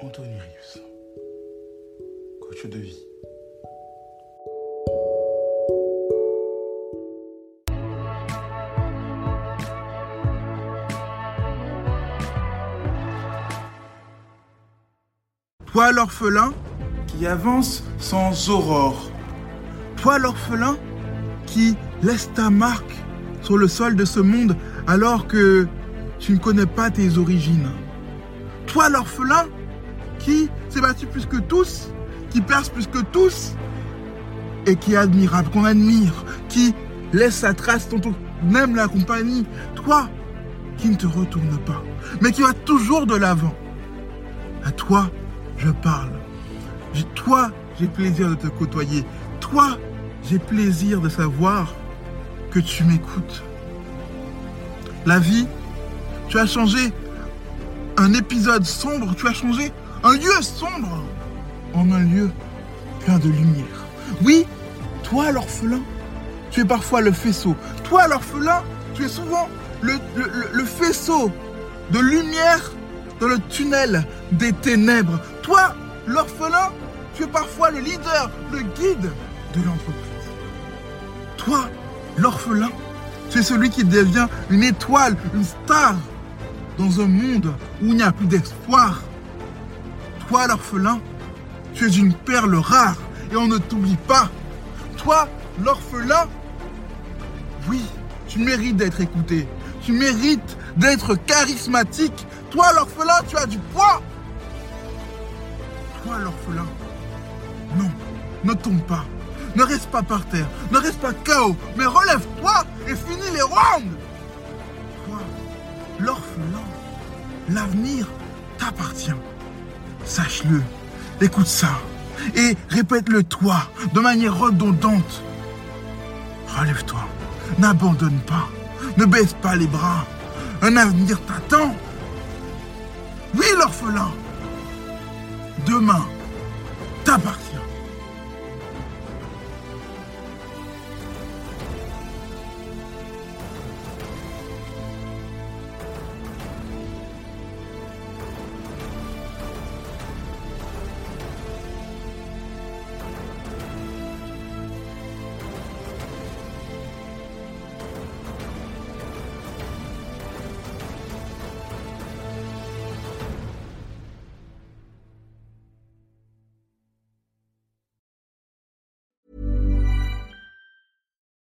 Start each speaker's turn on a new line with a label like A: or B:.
A: Anthony Rius, coach de vie.
B: Toi l'orphelin qui avance sans aurore. Toi l'orphelin qui laisse ta marque sur le sol de ce monde alors que tu ne connais pas tes origines. Toi l'orphelin qui s'est battu plus que tous, qui perce plus que tous et qui est admirable, qu'on admire, qui laisse sa trace dont on aime la compagnie. Toi qui ne te retourne pas, mais qui va toujours de l'avant. À toi, je parle. Toi, j'ai plaisir de te côtoyer. Toi, j'ai plaisir de savoir que tu m'écoutes. La vie, tu as changé un épisode sombre, tu as changé un lieu sombre en un lieu plein de lumière. Oui, toi l'orphelin, tu es parfois le faisceau. Toi l'orphelin, tu es souvent le, faisceau de lumière dans le tunnel des ténèbres. Toi l'orphelin, tu es parfois le leader, le guide de l'entreprise. Toi l'orphelin, tu es celui qui devient une étoile, une star dans un monde où il n'y a plus d'espoir. Toi, l'orphelin, tu es une perle rare et on ne t'oublie pas. Toi, l'orphelin, oui, tu mérites d'être écouté. Tu mérites d'être charismatique. Toi, l'orphelin, tu as du poids. Toi, l'orphelin, non, ne tombe pas. Ne reste pas par terre. Ne reste pas KO. Mais relève-toi et finis les rounds. Toi, l'orphelin, l'avenir t'appartient. Sache-le, écoute ça et répète-le toi de manière redondante. Relève-toi, n'abandonne pas, ne baisse pas les bras. Un avenir t'attend. Oui, l'orphelin, demain